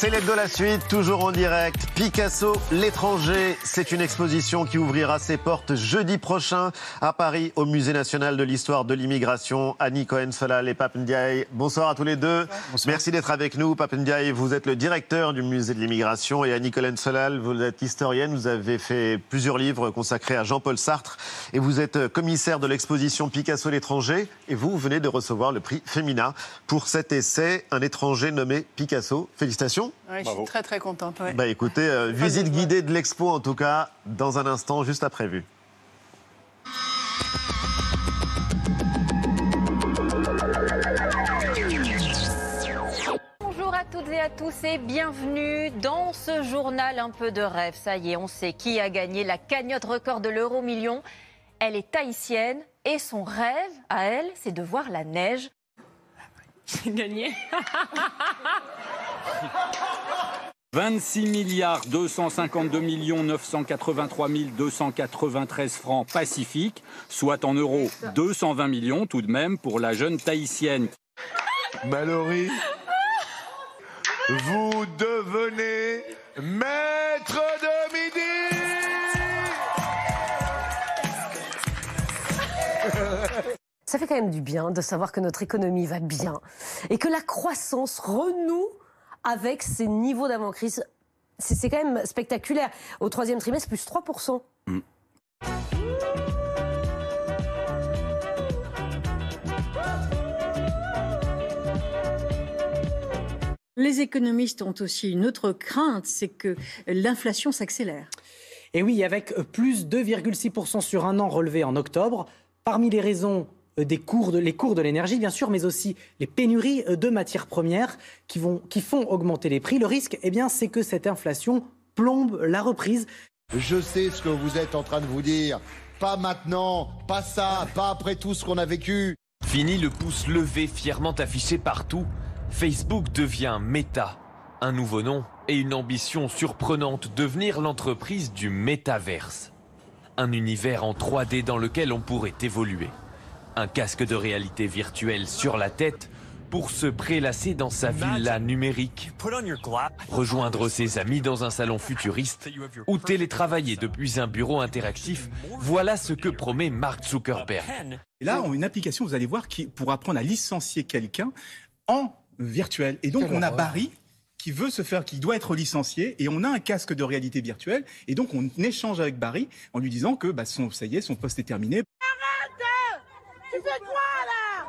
Célèbre de la suite, toujours en direct. Picasso, l'étranger. C'est une exposition qui ouvrira ses portes jeudi prochain à Paris, au Musée national de l'histoire de l'immigration. Annie Cohen-Solal et Pape Ndiaye. Bonsoir à tous les deux. Merci d'être avec nous. Pape Ndiaye, vous êtes le directeur du Musée de l'immigration et Annie Cohen-Solal, vous êtes historienne. Vous avez fait plusieurs livres consacrés à Jean-Paul Sartre et vous êtes commissaire de l'exposition Picasso, l'étranger. Et vous venez de recevoir le prix Femina pour cet essai, Un étranger nommé Picasso. Félicitations. Je suis très très contente. ouais. Bah écoutez, euh, visite guidée de l'expo en tout cas, dans un instant, juste après vue. Bonjour à toutes et à tous et bienvenue dans ce journal un peu de rêve. Ça y est, on sait qui a gagné la cagnotte record de l'euro million. Elle est tahitienne et son rêve à elle, c'est de voir la neige. J'ai gagné. 26 milliards 252 millions 983 293 francs pacifiques, soit en euros 220 millions tout de même pour la jeune tahitienne. Mallory, vous devenez maître de midi Ça fait quand même du bien de savoir que notre économie va bien et que la croissance renoue avec ses niveaux d'avant-crise. C'est c'est quand même spectaculaire. Au troisième trimestre, plus 3%. Les économistes ont aussi une autre crainte, c'est que l'inflation s'accélère. Et oui, avec plus 2,6% sur un an relevé en octobre, parmi les raisons des cours de, les cours de l'énergie, bien sûr, mais aussi les pénuries euh, de matières premières qui, vont, qui font augmenter les prix. Le risque, eh bien, c'est que cette inflation plombe la reprise. Je sais ce que vous êtes en train de vous dire. Pas maintenant, pas ça, pas après tout ce qu'on a vécu. Fini le pouce levé fièrement affiché partout. Facebook devient Meta. Un nouveau nom et une ambition surprenante, devenir l'entreprise du métaverse. Un univers en 3D dans lequel on pourrait évoluer. Un casque de réalité virtuelle sur la tête pour se prélasser dans sa villa numérique, rejoindre ses amis dans un salon futuriste ou télétravailler depuis un bureau interactif. Voilà ce que promet Mark Zuckerberg. Et là, on a une application, vous allez voir, qui pour apprendre à licencier quelqu'un en virtuel. Et donc, on a Barry qui veut se faire, qui doit être licencié, et on a un casque de réalité virtuelle, et donc on échange avec Barry en lui disant que bah, son, ça y est, son poste est terminé. Tu fais quoi là?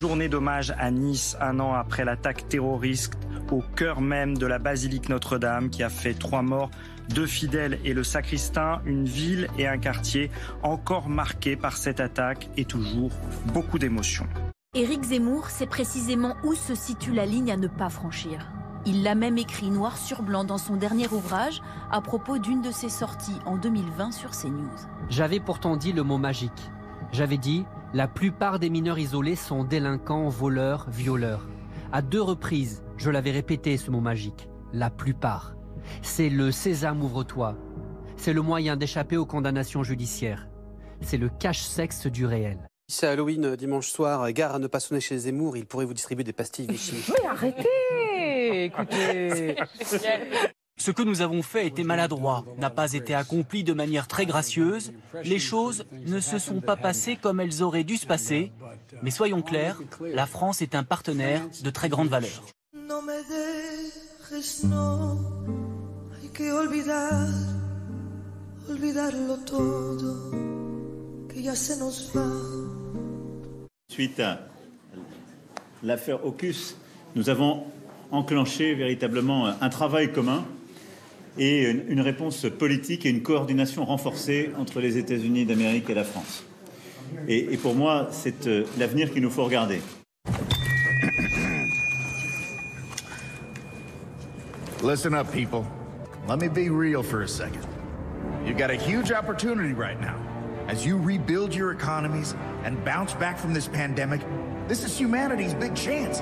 Journée d'hommage à Nice, un an après l'attaque terroriste au cœur même de la basilique Notre-Dame qui a fait trois morts, deux fidèles et le sacristain, une ville et un quartier encore marqués par cette attaque et toujours beaucoup d'émotions. Éric Zemmour sait précisément où se situe la ligne à ne pas franchir. Il l'a même écrit noir sur blanc dans son dernier ouvrage à propos d'une de ses sorties en 2020 sur CNews. J'avais pourtant dit le mot magique. J'avais dit la plupart des mineurs isolés sont délinquants, voleurs, violeurs. À deux reprises, je l'avais répété ce mot magique. La plupart. C'est le sésame ouvre-toi. C'est le moyen d'échapper aux condamnations judiciaires. C'est le cache-sexe du réel. C'est Halloween euh, dimanche soir. Gare à ne pas sonner chez Zemmour. Il pourrait vous distribuer des pastilles Vichy. Mais arrêtez Écoutez Ce que nous avons fait était maladroit, n'a pas été accompli de manière très gracieuse. Les choses ne se sont pas passées comme elles auraient dû se passer. Mais soyons clairs, la France est un partenaire de très grande valeur. Que olvidar Olvidarlo todo Que ya se nos va Suite à l'affaire Ocus, nous avons enclenché véritablement un travail commun et une, réponse politique et une coordination renforcée entre les États-Unis d'Amérique et la France. Et, et pour moi, c'est euh, l'avenir qu'il nous faut regarder. Listen up, people. Let me be real for a second. You've got a huge opportunity right now. As you rebuild your economies and bounce back from this pandemic, this is humanity's big chance.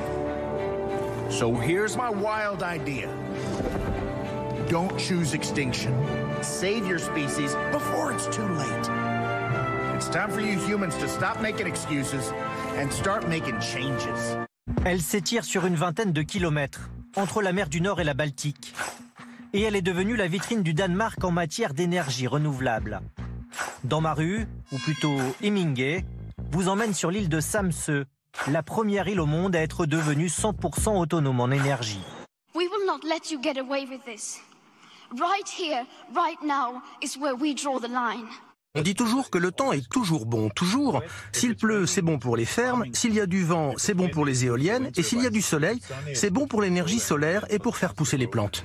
So here's my wild idea. Don't choose extinction. Save your species before it's too late. It's time for you humans to stop making excuses and start making changes. Elle s'étire sur une vingtaine de kilomètres, entre la mer du Nord et la Baltique. Et elle est devenue la vitrine du Danemark en matière d'énergie renouvelable. Dans ma rue, ou plutôt Hemingway, vous emmène sur l'île de Samsø, la première île au monde à être devenue 100% autonome en énergie. We will not let you get away with this. Right here, right now, is where we draw the line. On dit toujours que le temps est toujours bon, toujours. S'il pleut, c'est bon pour les fermes, s'il y a du vent, c'est bon pour les éoliennes, et s'il y a du soleil, c'est bon pour l'énergie solaire et pour faire pousser les plantes.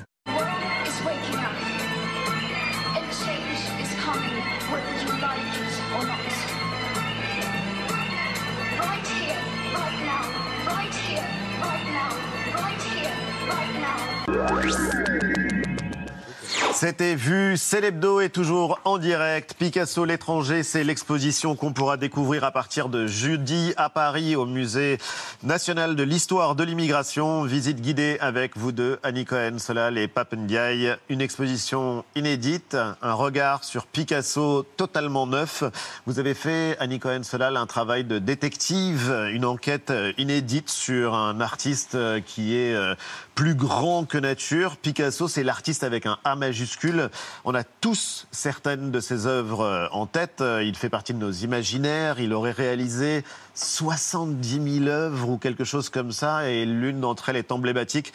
C'était vu, c'est est toujours en direct. Picasso l'étranger, c'est l'exposition qu'on pourra découvrir à partir de jeudi à Paris au musée national de l'histoire de l'immigration. Visite guidée avec vous deux, Annie Cohen, Solal et Pape Ndiaye. Une exposition inédite, un regard sur Picasso totalement neuf. Vous avez fait, Annie Cohen, Solal, un travail de détective, une enquête inédite sur un artiste qui est euh, plus grand que nature. Picasso, c'est l'artiste avec un A majuscule. On a tous certaines de ses œuvres euh, en tête. Euh, Il fait partie de nos imaginaires. Il aurait réalisé 70 000 œuvres ou quelque chose comme ça, et l'une d'entre elles est emblématique.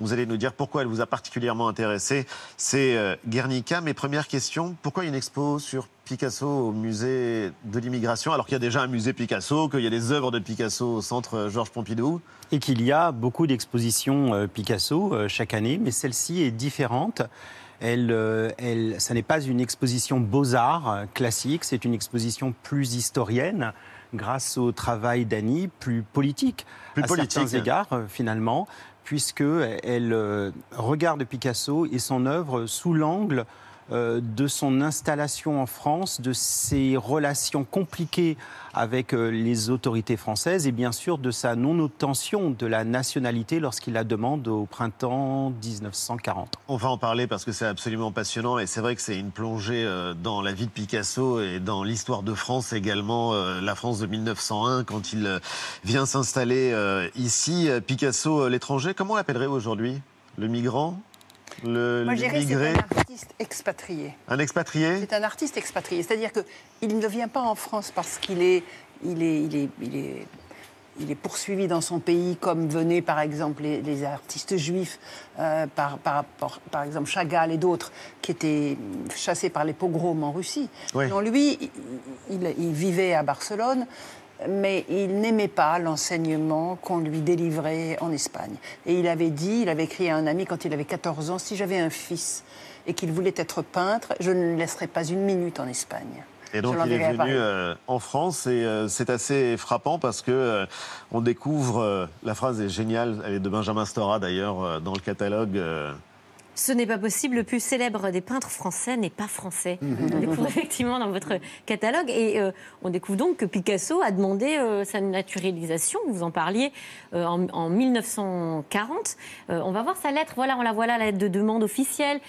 Vous allez nous dire pourquoi elle vous a particulièrement intéressé. C'est euh, Guernica. Mes premières questions, pourquoi une expo sur Picasso au musée de l'immigration, alors qu'il y a déjà un musée Picasso, qu'il y a des œuvres de Picasso au centre euh, Georges Pompidou? Et qu'il y a beaucoup d'expositions euh, Picasso chaque année, mais celle-ci est différente. Elle, elle, ça n'est pas une exposition beaux-arts classique, c'est une exposition plus historienne, grâce au travail d'Annie, plus politique, Plus à politique. certains égards finalement, puisque elle euh, regarde Picasso et son œuvre sous l'angle de son installation en France, de ses relations compliquées avec euh, les autorités françaises et bien sûr de sa non-obtention de la nationalité lorsqu'il la demande au printemps 1940. On va en parler parce que c'est absolument passionnant et c'est vrai que c'est une plongée euh, dans la vie de Picasso et dans l'histoire de France également, euh, la France de 1901 quand il euh, vient s'installer euh, ici. Euh, Picasso, euh, l'étranger, comment l'appellerait aujourd'hui? Le migrant? Le Moi, je dirais que c'est un artiste expatrié. Un expatrié C'est un artiste expatrié. C'est-à-dire qu'il ne vient pas en France parce qu'il est, il est, il est, il est, il est poursuivi dans son pays, comme venaient par exemple les, les artistes juifs, euh, par, par, par, par exemple Chagall et d'autres, qui étaient chassés par les pogroms en Russie. Oui. Non, lui, il, il- il vivait à Barcelone. Mais il n'aimait pas l'enseignement qu'on lui délivrait en Espagne. Et il avait dit, il avait écrit à un ami quand il avait 14 ans, si j'avais un fils et qu'il voulait être peintre, je ne le laisserais pas une minute en Espagne. Et donc il est venu euh, en France et euh, c'est assez frappant parce que euh, on découvre la phrase est géniale, elle est de Benjamin Stora d'ailleurs dans le catalogue. Ce n'est pas possible, le plus célèbre des peintres français n'est pas français. On découvre effectivement dans votre catalogue. Et euh, on découvre donc que Picasso a demandé euh, sa naturalisation, vous en parliez, euh, en, en 1940. Euh, on va voir sa lettre, voilà, on la voit là, la lettre de demande officielle,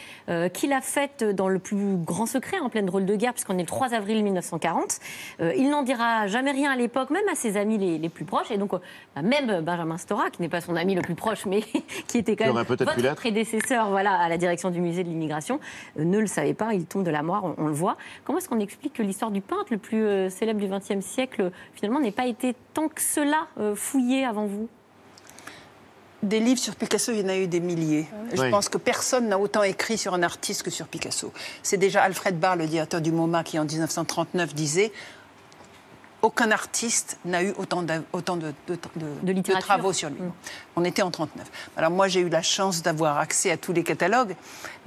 qu'il a faite dans le plus grand secret, en pleine drôle de guerre, puisqu'on est le 3 avril 1940. Euh, il n'en dira jamais rien à l'époque, même à ses amis les, les plus proches. Et donc, bah, même Benjamin Stora, qui n'est pas son ami le plus proche, mais qui était quand même votre prédécesseur voilà, à la direction du musée de l'immigration, euh, ne le savait pas, il tombe de la mort, on, on le voit. Comment est-ce qu'on explique que l'histoire du peintre le plus euh, célèbre du XXe siècle, euh, finalement, n'ait pas été tant que cela euh, fouillé avant vous? Des livres sur Picasso, il y en a eu des milliers. Je Oui. pense que personne n'a autant écrit sur un artiste que sur Picasso. C'est déjà Alfred Barr, le directeur du MoMA, qui en 1939 disait aucun artiste n'a eu autant, de, travaux sur lui. On était en 39. Alors moi, j'ai eu la chance d'avoir accès à tous les catalogues,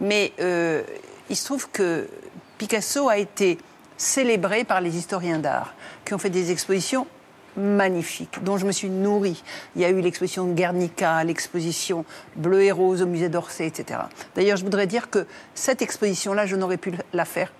mais euh, il se trouve que Picasso a été célébré par les historiens d'art, qui ont fait des expositions magnifiques, dont je me suis nourrie. Il y a eu l'exposition Guernica, l'exposition Bleu et Rose au musée d'Orsay, etc. D'ailleurs, je voudrais dire que cette exposition-là, je n'aurais pu la faire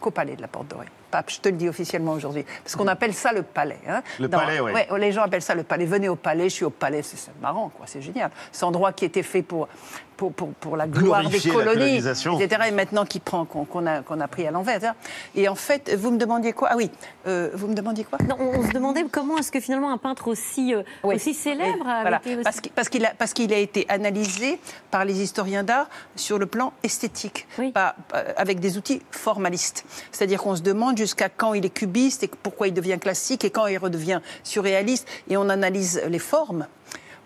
qu'au Palais de la Porte Dorée. Pape, je te le dis officiellement aujourd'hui. Parce qu'on appelle ça le palais. hein. Le palais, oui. ouais, les gens appellent ça le palais. Venez au palais, je suis au palais, c'est marrant, quoi, c'est génial. Cet endroit qui était fait pour, pour, pour, pour la gloire Glorifier des colonies, etc. Et maintenant qui prend, qu'on qu'on a, qu'on a pris à l'envers. hein. Et en fait, vous me demandiez quoi? Ah oui, euh, vous me demandiez quoi? Non, on, on se demandait comment est-ce que finalement un peintre aussi, euh, aussi célèbre Oui, avait voilà. été aussi- Parce qu'il parce a, parce qu'il a été analysé par les historiens d'art sur le plan esthétique, pas- pas- avec des outils formalistes. C'est-à-dire qu'on se demande jusqu'à quand il est cubiste et pourquoi il devient classique et quand il redevient surréaliste, et on analyse les formes.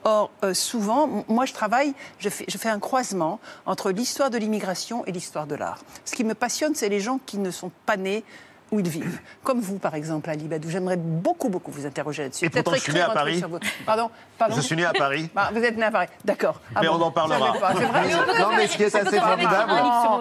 Or, euh, souvent, moi je travaille, je fais, je fais un croisement entre l'histoire de l'immigration et l'histoire de l'art. Ce qui me passionne, c'est les gens qui ne sont pas nés où ils vivent. Comme vous, par exemple, Ali Badou. J'aimerais beaucoup, beaucoup vous interroger là-dessus. Et pourtant, je suis né à Paris. Pardon, pardon Je suis né à Paris. Bah, vous êtes né à Paris, d'accord. Ah mais bon, on en parlera. pas, vrai. Non, mais ce qui est assez formidable,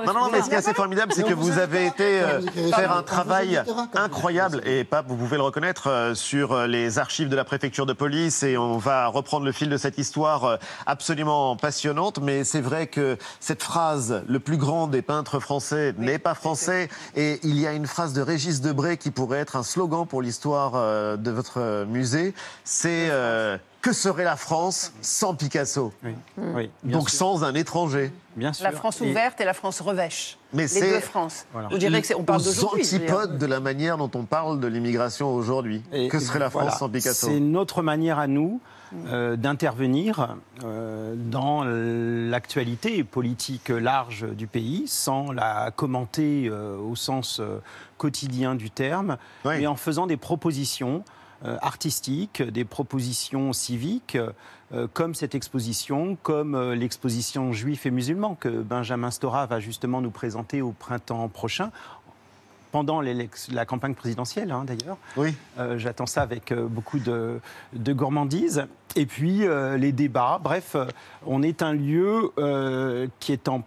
non, non, mais ce qui est assez formidable, c'est que vous avez été euh, faire un travail incroyable et Pape, vous pouvez le reconnaître euh, sur euh, les archives de la préfecture de police et on va reprendre le fil de cette histoire euh, absolument passionnante. Mais c'est vrai que cette phrase, le plus grand des peintres français n'est pas français et il y a une phrase de Régis Debray qui pourrait être un slogan pour l'histoire euh, de votre musée. C'est euh, que serait la France sans Picasso? Oui, Donc sûr. sans un étranger. Bien sûr. La France ouverte et la France revêche. Mais les c'est deux France. Voilà. Vous direz que c'est, on parle aux antipodes de la manière dont on parle de l'immigration aujourd'hui. Que serait la France voilà. sans Picasso? C'est notre manière à nous euh, d'intervenir euh, dans l'actualité politique large du pays, sans la commenter euh, au sens quotidien du terme, mais en faisant des propositions artistiques, des propositions civiques, comme cette exposition, comme l'exposition juifs et musulmans que Benjamin Stora va justement nous présenter au printemps prochain pendant la campagne présidentielle, hein, d'ailleurs. Oui. Euh, J'attends ça avec euh, beaucoup de, de gourmandise. Et puis, euh, les débats. Bref, on est un lieu euh, qui est en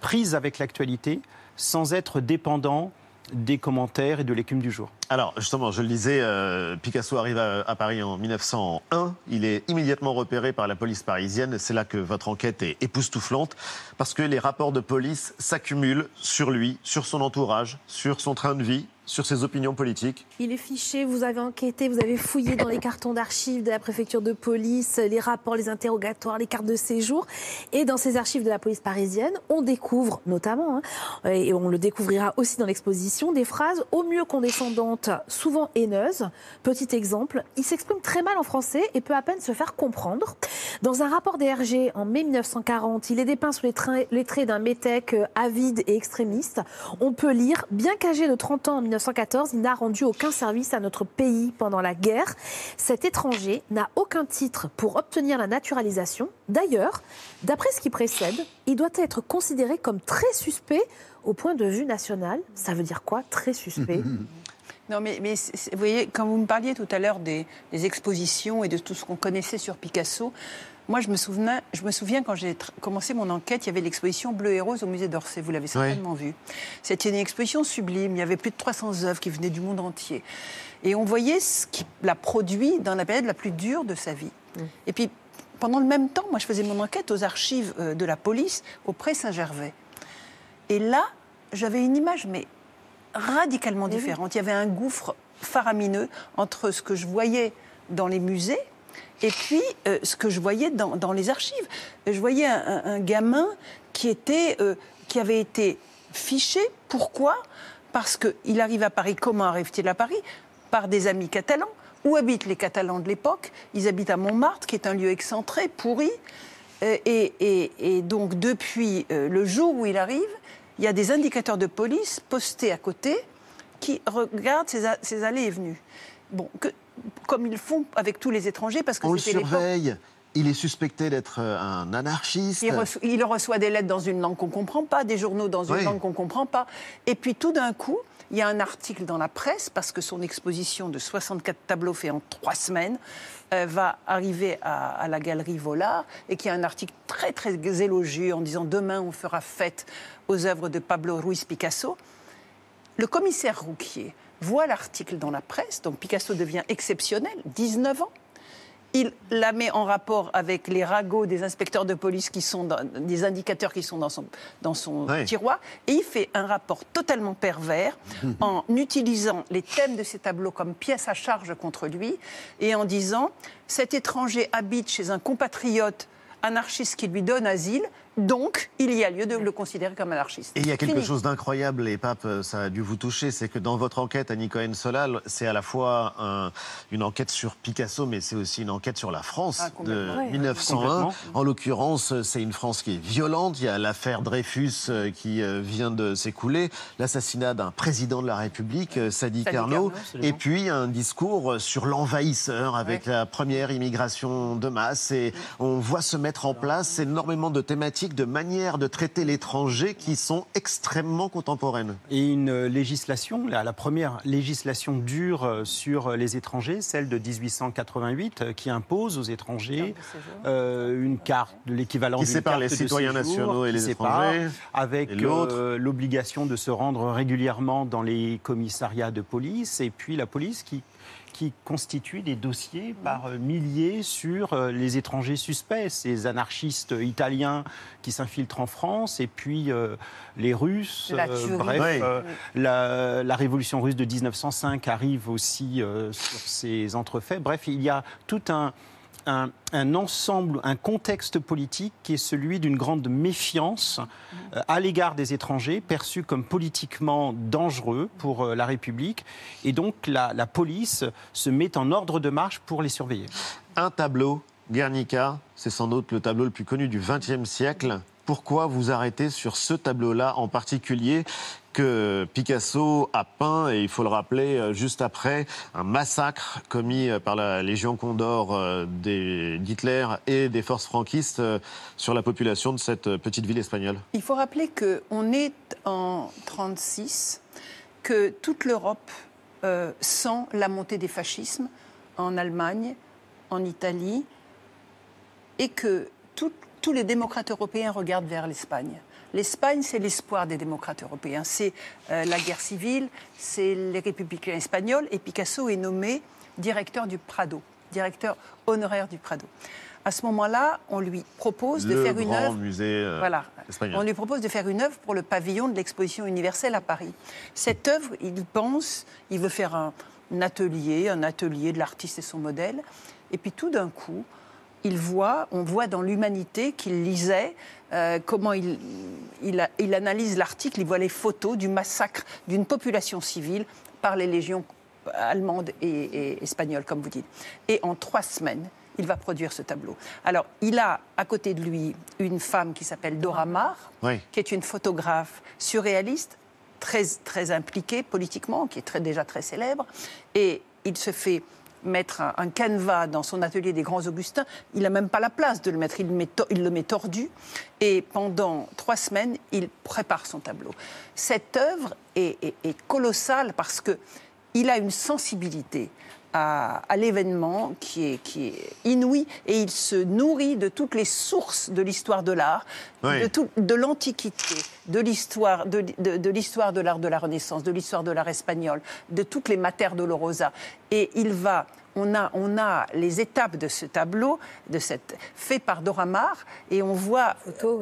prise avec l'actualité, sans être dépendant des commentaires et de l'écume du jour. Alors, justement, je le disais, euh, Picasso arrive à, à Paris en 1901. Il est immédiatement repéré par la police parisienne. C'est là que votre enquête est époustouflante, parce que les rapports de police s'accumulent sur lui, sur son entourage, sur son train de vie, sur ses opinions politiques. Il est fiché, vous avez enquêté, vous avez fouillé dans les cartons d'archives de la préfecture de police, les rapports, les interrogatoires, les cartes de séjour. Et dans ces archives de la police parisienne, on découvre notamment, hein, et on le découvrira aussi dans l'exposition, des phrases au mieux condescendantes, souvent haineuses. Petit exemple, il s'exprime très mal en français et peut à peine se faire comprendre. Dans un rapport DRG en mai 1940, il est dépeint sous les, traits- les traits d'un métèque avide et extrémiste. On peut lire, bien qu'âgé de 30 ans en 1914, il n'a rendu aucun service à notre pays pendant la guerre. Cet étranger n'a aucun titre pour obtenir la naturalisation. D'ailleurs, d'après ce qui précède, il doit être considéré comme très suspect au point de vue national. Ça veut dire quoi, très suspect? Non, mais, vous voyez, quand vous me parliez tout à l'heure des, des expositions et de tout ce qu'on connaissait sur Picasso, moi, je me souviens, je me souviens quand j'ai commencé mon enquête, il y avait l'exposition Bleu et Rose au musée d'Orsay. Vous l'avez certainement vu. C'était une exposition sublime. Il y avait plus de 300 œuvres qui venaient du monde entier. Et on voyait ce qu'il a produit dans la période la plus dure de sa vie. Et puis, pendant le même temps, moi, je faisais mon enquête aux archives euh, de la police auprès Saint-Gervais. Et là, j'avais une image, mais radicalement différente. Il y avait un gouffre faramineux entre ce que je voyais dans les musées et puis euh, ce que je voyais dans, les archives. Je voyais un, gamin euh, qui avait été fiché. Pourquoi? Parce qu'il arrive à Paris. Comment arrive-t-il à Paris? Par des amis catalans. Où habitent les Catalans de l'époque? Ils habitent à Montmartre, qui est un lieu excentré, pourri. Euh, et, donc, depuis le jour où il arrive, il y a des indicateurs de police postés à côté qui regardent ses, allées et venues. Bon, comme ils font avec tous les étrangers, parce que On le surveille. Il est suspecté d'être euh, un anarchiste. Il reçoit, il reçoit des lettres dans une langue qu'on ne comprend pas, des journaux dans une Oui. langue qu'on ne comprend pas. Et puis tout d'un coup, il y a un article dans la presse, parce que son exposition de 64 tableaux fait en trois semaines euh, va arriver à, à la galerie Vollard, et qu'il y a un article très très élogieux en disant demain on fera fête aux œuvres de Pablo Ruiz Picasso. Le commissaire Rouquier voit l'article dans la presse, donc Picasso devient exceptionnel, 19 ans. il la met en rapport avec les ragots des inspecteurs de police qui sont dans, des indicateurs qui sont dans son, dans son Ouais. tiroir et il fait un rapport totalement pervers en utilisant les thèmes de ces tableaux comme pièce à charge contre lui et en disant cet étranger habite chez un compatriote anarchiste qui lui donne asile, donc il y a lieu de le considérer comme anarchiste. Et il y a quelque Fini. chose d'incroyable, et Pape, ça a dû vous toucher, c'est que dans votre enquête, Annie Cohen-Solal, c'est à la fois un- une enquête sur Picasso, mais c'est aussi une enquête sur la France Ah, de. Ouais. 1901. Complètement. En l'occurrence, c'est une France qui est violente. Il y a l'affaire Dreyfus euh, qui euh, vient de s'écouler, l'assassinat d'un président de la République, euh, Sadi Carnot, et puis un discours sur l'envahisseur avec la première immigration de masse. Et on voit se mettre en place énormément de thématiques, de manières de traiter l'étranger qui sont extrêmement contemporaines. Et une législation, la, la première législation dure euh, sur euh, les étrangers, celle de 1888, euh, qui impose aux étrangers euh, une carte de l'équivalent Qui d'une carte les de citoyens séjour, nationaux et les étrangers, avec euh, l'obligation de se rendre régulièrement dans les commissariats de police, et puis la police qui qui constitue des dossiers par euh, milliers sur euh, les étrangers suspects, ces anarchistes italiens qui s'infiltrent en France, et puis euh, les Russes, La euh, bref, euh, la, la révolution russe de 1905 arrive aussi euh, sur ces entrefaits. Bref, il y a tout un, un, un ensemble, un contexte politique qui est celui d'une grande méfiance euh, à l'égard des étrangers, perçus comme politiquement dangereux pour euh, la République. Et donc la, la police se met en ordre de marche pour les surveiller. Un tableau, Guernica, c'est sans doute le tableau le plus connu du XXe siècle. Pourquoi vous arrêtez sur ce tableau-là en particulier? Que Picasso a peint, et il faut le rappeler, euh, juste après un massacre commis euh, par la Légion Condor euh, d'Hitler et des forces franquistes sur la population de cette petite ville espagnole Il faut rappeler qu'on est en 36, que toute l'Europe sent la montée des fascismes en Allemagne, en Italie, et que tous les démocrates européens regardent vers l'Espagne. L'Espagne, c'est l'espoir des démocrates européens. C'est euh, la guerre civile, c'est les républicains espagnols, et Picasso est nommé directeur du Prado, directeur honoraire du Prado. À ce moment-là, on lui propose de faire une œuvre. musée euh, Voilà. espagnol. On lui propose de faire une œuvre pour le pavillon de l'exposition universelle à Paris. Cette œuvre, il pense, il veut faire un, un atelier, un atelier de l'artiste et son modèle. Et puis tout d'un coup, il voit, on voit dans l'humanité qu'il lisait euh, comment il, il, analyse l'article, il voit les photos du massacre d'une population civile par les légions allemandes et, et espagnoles, comme vous dites. Et en trois semaines, il va produire ce tableau. Alors, il a à côté de lui une femme qui s'appelle Dora Maar, Oui. qui est une photographe surréaliste, très, très impliquée politiquement, qui est très, déjà très célèbre. Et il se fait mettre un, un canevas dans son atelier des Grands Augustins. Il n'a même pas la place de le mettre, il, le met il le met tordu. Et pendant trois semaines, il prépare son tableau. Cette œuvre est, est- est colossale parce que il a une sensibilité à, à l'événement qui est, qui est inouïe et il se nourrit de toutes les sources de l'histoire de l'art, Oui. de, tout- de l'Antiquité, de l'histoire de, de- de l'histoire de l'art de la Renaissance, de l'histoire de l'art espagnol, de toutes les Mater Dolorosa. Et il va, on a, on a les étapes de ce tableau, de cette, fait par Dora Maar, et on voit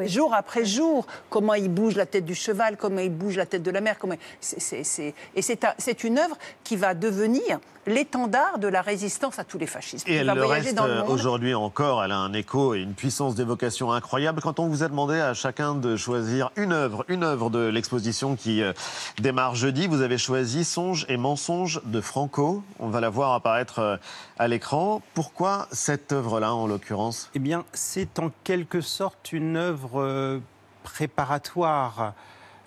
jour après jour comment il bouge la tête du cheval, comment il bouge la tête de la mer. Comment, et c'est un- c'est une œuvre qui va devenir l'étendard de la résistance à tous les fascismes. Et elle va le voyager reste dans le euh, monde. aujourd'hui encore. Elle a un écho et une puissance d'évocation incroyable. Quand on vous a demandé à chacun de choisir une œuvre, une œuvre de l'exposition qui euh, démarre jeudi, vous avez choisi Songe et mensonge de Franco. On va la voir apparaître euh, à l'écran. Pourquoi cette œuvre-là, en l'occurrence? Eh bien, c'est en quelque sorte une œuvre euh, préparatoire.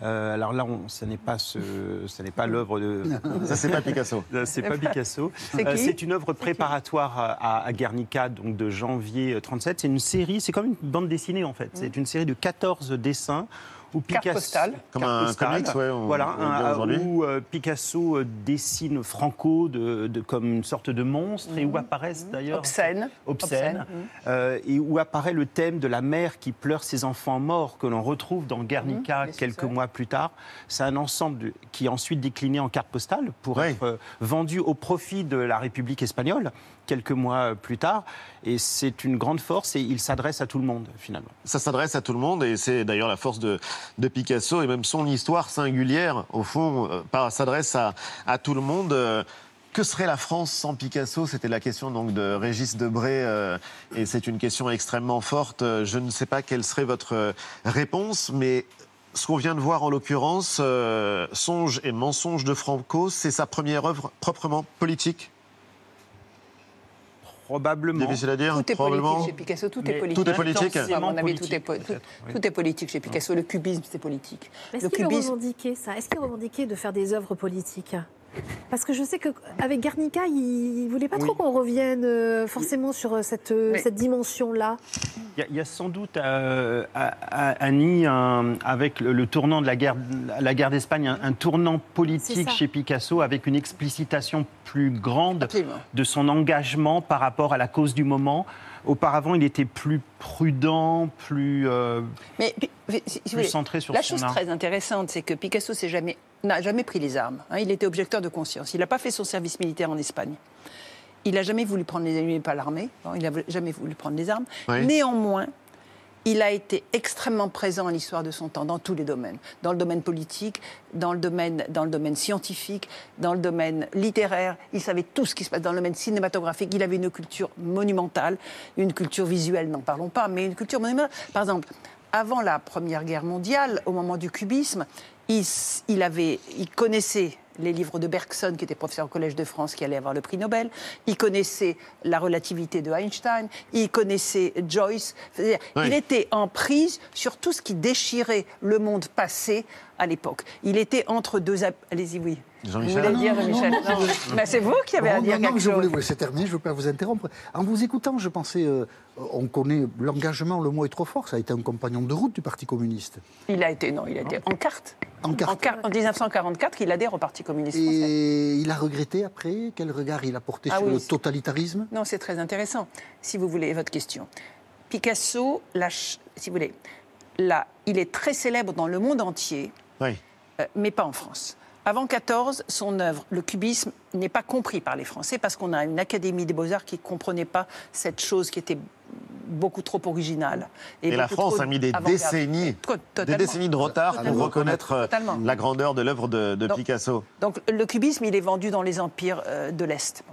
Euh, alors là, on, ce n'est pas ce, ce n'est pas l'œuvre de. Ça, c'est pas Picasso. C'est pas Picasso. C'est Euh, c'est une œuvre préparatoire à, à Guernica, donc de janvier 37. C'est une série, c'est comme une bande dessinée en fait. C'est une série de 14 dessins où Carte Picasso, postale. Comme carte un postale, comics, ouais, on- voilà, on un- où euh, Picasso euh, dessine Franco de, de- comme une sorte de monstre et où apparaissent d'ailleurs Obscène. obscène, Obscène, mhm. euh, et où apparaît le thème de la mère qui pleure ses enfants morts que l'on retrouve dans Guernica Mhm, quelques mois plus tard. C'est un ensemble de- qui est ensuite décliné en carte postale pour être euh, vendu au profit de la République espagnole quelques mois plus tard. Et c'est une grande force et il s'adresse à tout le monde finalement. Ça s'adresse à tout le monde et c'est d'ailleurs la force de, Picasso et même son histoire singulière, au fond, euh, s'adresse à, tout le monde. Euh, Que serait la France sans Picasso? C'était la question donc de Régis Debré euh, et c'est une question extrêmement forte. Euh, Je ne sais pas quelle serait votre euh, réponse, mais ce qu'on vient de voir en l'occurrence, euh, Songe et mensonge de Franco, c'est sa première œuvre proprement politique? Probablement. Difficile à dire, Tout est probablement. politique chez Picasso, tout est politique. tout est politique. À mon avis, tout est, tout, oui. tout est politique chez Picasso. Le cubisme, c'est politique. Est-ce qu'il cubisme, revendiquait ça? Est-ce qu'il revendiquait de faire des œuvres politiques? Parce que je sais qu'avec Guernica, il ne voulait pas trop qu'on revienne euh, forcément sur euh, cette, euh, cette dimension-là. Il y, a- il y a sans doute, euh, à- à- Annie, un- avec le, le tournant de la guerre, la guerre d'Espagne, un, un tournant politique chez Picasso avec une explicitation plus grande Absolument. de son engagement par rapport à la cause du moment. Auparavant, il était plus prudent, plus, euh, Mais si- plus voulez, centré sur la son chose art. très intéressante, c'est que Picasso s'est jamais, n'a jamais pris les armes. hein. il était objecteur de conscience. Il n'a pas fait son service militaire en Espagne. Il n'a jamais voulu prendre les ennemis par l'armée. Bon, il n'a jamais voulu prendre les armes. Oui. Néanmoins, il a été extrêmement présent à l'histoire de son temps, dans tous les domaines. Dans le domaine politique, dans le domaine, dans le domaine scientifique, dans le domaine littéraire. Il savait tout ce qui se passe dans le domaine cinématographique. Il avait une culture monumentale, une culture visuelle, n'en parlons pas, mais une culture monumentale. Par exemple, avant la Première Guerre mondiale, au moment du cubisme, il, il avait, il connaissait les livres de Bergson, qui était professeur au Collège de France, qui allait avoir le prix Nobel. Il connaissait la relativité de Einstein. Il connaissait Joyce. Oui. Il était en prise sur tout ce qui déchirait le monde passé à l'époque. Il était entre deux... Allez-y, oui. Vous Jean-Michel voulez Non, dire, non, Michel non, Non. non. Mais c'est vous qui avez à Non, dire non, non, quelque je chose. voulais vous laisser terminer, je ne veux pas vous interrompre. En vous écoutant, je pensais, euh, on connaît l'engagement, le mot est trop fort, ça a été un compagnon de route du Parti communiste. Il a été, non, il a été en carte. En carte. car- en 1944, il adhère au Parti communiste français. Et il a regretté après Quel regard il a porté Ah sur oui, le c'est- totalitarisme? Non, c'est très intéressant, si vous voulez, votre question. Picasso, la ch- si vous voulez, là, il est très célèbre dans le monde entier, Oui. euh, mais pas en France. Avant 14, son œuvre, le cubisme, n'est pas compris par les Français parce qu'on a une académie des beaux-arts qui ne comprenait pas cette chose qui était beaucoup trop originale. Et, la France a mis des décennies, des décennies de retard pour reconnaître euh, Totalement. la grandeur de l'œuvre de, de Donc- Picasso. Donc le cubisme, il est vendu dans les empires euh, de l'Est.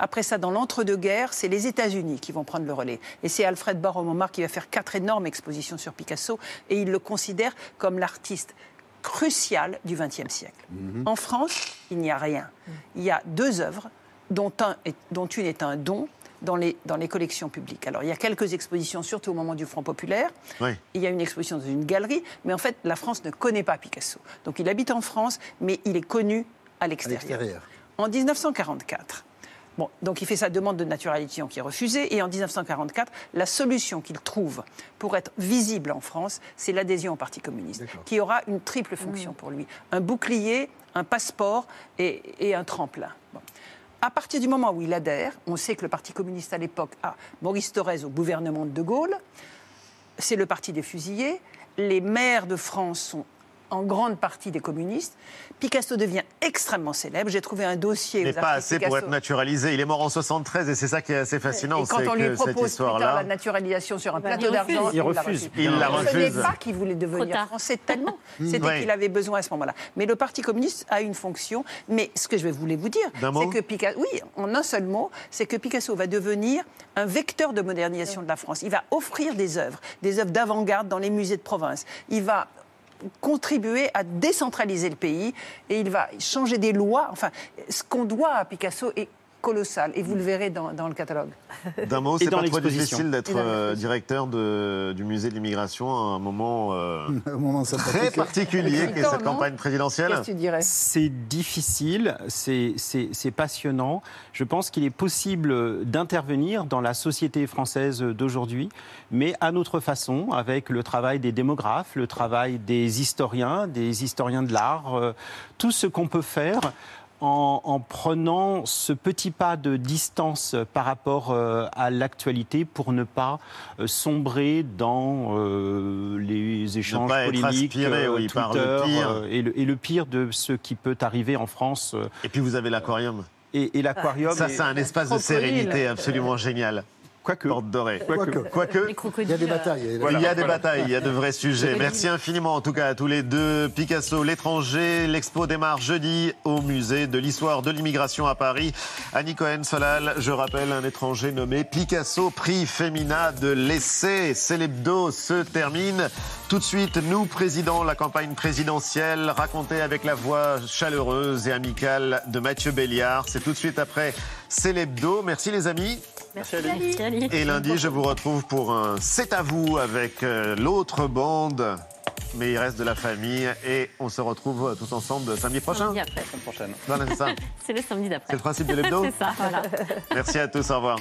Après ça, dans l'entre-deux-guerres, c'est les États-Unis qui vont prendre le relais. Et c'est Alfred Baromomar qui va faire quatre énormes expositions sur Picasso. Et il le considère comme l'artiste crucial du XXe siècle. En France, il n'y a rien. Il y a deux œuvres, dont, un est- dont une est un don dans les, dans les collections publiques. Alors, il y a quelques expositions, surtout au moment du Front populaire. Oui. Il y a une exposition dans une galerie, mais en fait, la France ne connaît pas Picasso. Donc, il habite en France, mais il est connu à l'extérieur En 1944, bon, donc il fait sa demande de naturalisation qui est refusée, et en 1944, la solution qu'il trouve pour être visible en France, c'est l'adhésion au Parti communiste, qui aura une triple fonction pour lui un bouclier, un passeport et, et un tremplin. Bon. À partir du moment où il adhère, on sait que le Parti communiste à l'époque a Maurice Thorez au gouvernement de De Gaulle, c'est le parti des fusillés. Les maires de France sont en grande partie des communistes. Picasso devient extrêmement célèbre. J'ai trouvé un dossier. Mais aux pas assez pour être naturalisé. Il est mort en 73 et c'est ça qui est assez fascinant. Et quand on lui propose plus tard la naturalisation sur un bah, plateau il refuse. d'argent, Il la refuse. Il la Ce n'est refuse. pas qu'il voulait devenir français tellement. C'était Oui. qu'il avait besoin à ce moment-là. Mais le Parti communiste a une fonction. Mais ce que je voulais vous dire, c'est que Picasso, oui, en un seul mot, c'est que Picasso va devenir un vecteur de modernisation de la France. Il va offrir des œuvres, des œuvres d'avant-garde dans les musées de province. Il va contribuer à décentraliser le pays et il va changer des lois. Enfin, ce qu'on doit à Picasso est colossal. Et vous le verrez dans, dans le catalogue. D'un mot, c'est pas trop difficile d'être euh, directeur de- du musée de l'immigration à un moment, euh, Un moment très particulier qu'est cette campagne présidentielle. Qu'est-ce que tu dirais C'est difficile, c'est- c'est c'est passionnant. Je pense qu'il est possible d'intervenir dans la société française d'aujourd'hui, mais à notre façon, avec le travail des démographes, le travail des historiens, des historiens de l'art, euh, tout ce qu'on peut faire. En, en prenant ce petit pas de distance par rapport euh, à l'actualité pour ne pas euh, sombrer dans euh, les échanges pas être polémiques, aspiré, oui, par le Twitter, pire. euh, et, le, et le pire de ce qui peut arriver en France. euh, Et puis vous avez l'aquarium. Et, et l'aquarium. Ça, est- c'est un espace de sérénité absolument génial. Quoique. Porte dorée. Quoique. Quoique. Les crocodiles. Il y a des batailles. il y a des batailles, il y a de vrais sujets. Merci infiniment en tout cas à tous les deux. Picasso, l'étranger, l'expo démarre jeudi au musée de l'histoire de l'immigration à Paris. Annie Cohen-Solal, je rappelle un étranger nommé Picasso, prix Femina de l'essai. Célébdo se termine. Tout de suite, nous, président, la campagne présidentielle, racontée avec la voix chaleureuse et amicale de Mathieu Béliard. C'est tout de suite après Célébdo. Merci les amis. Merci, Ali. Et lundi, je vous retrouve pour un C'est à vous avec euh, l'autre bande. Mais il reste de la famille et on se retrouve tous ensemble samedi prochain. Samedi après. Voilà, c'est ça. C'est le samedi d'après. C'est le principe de l'hebdo C'est ça, voilà. Merci à tous, au revoir.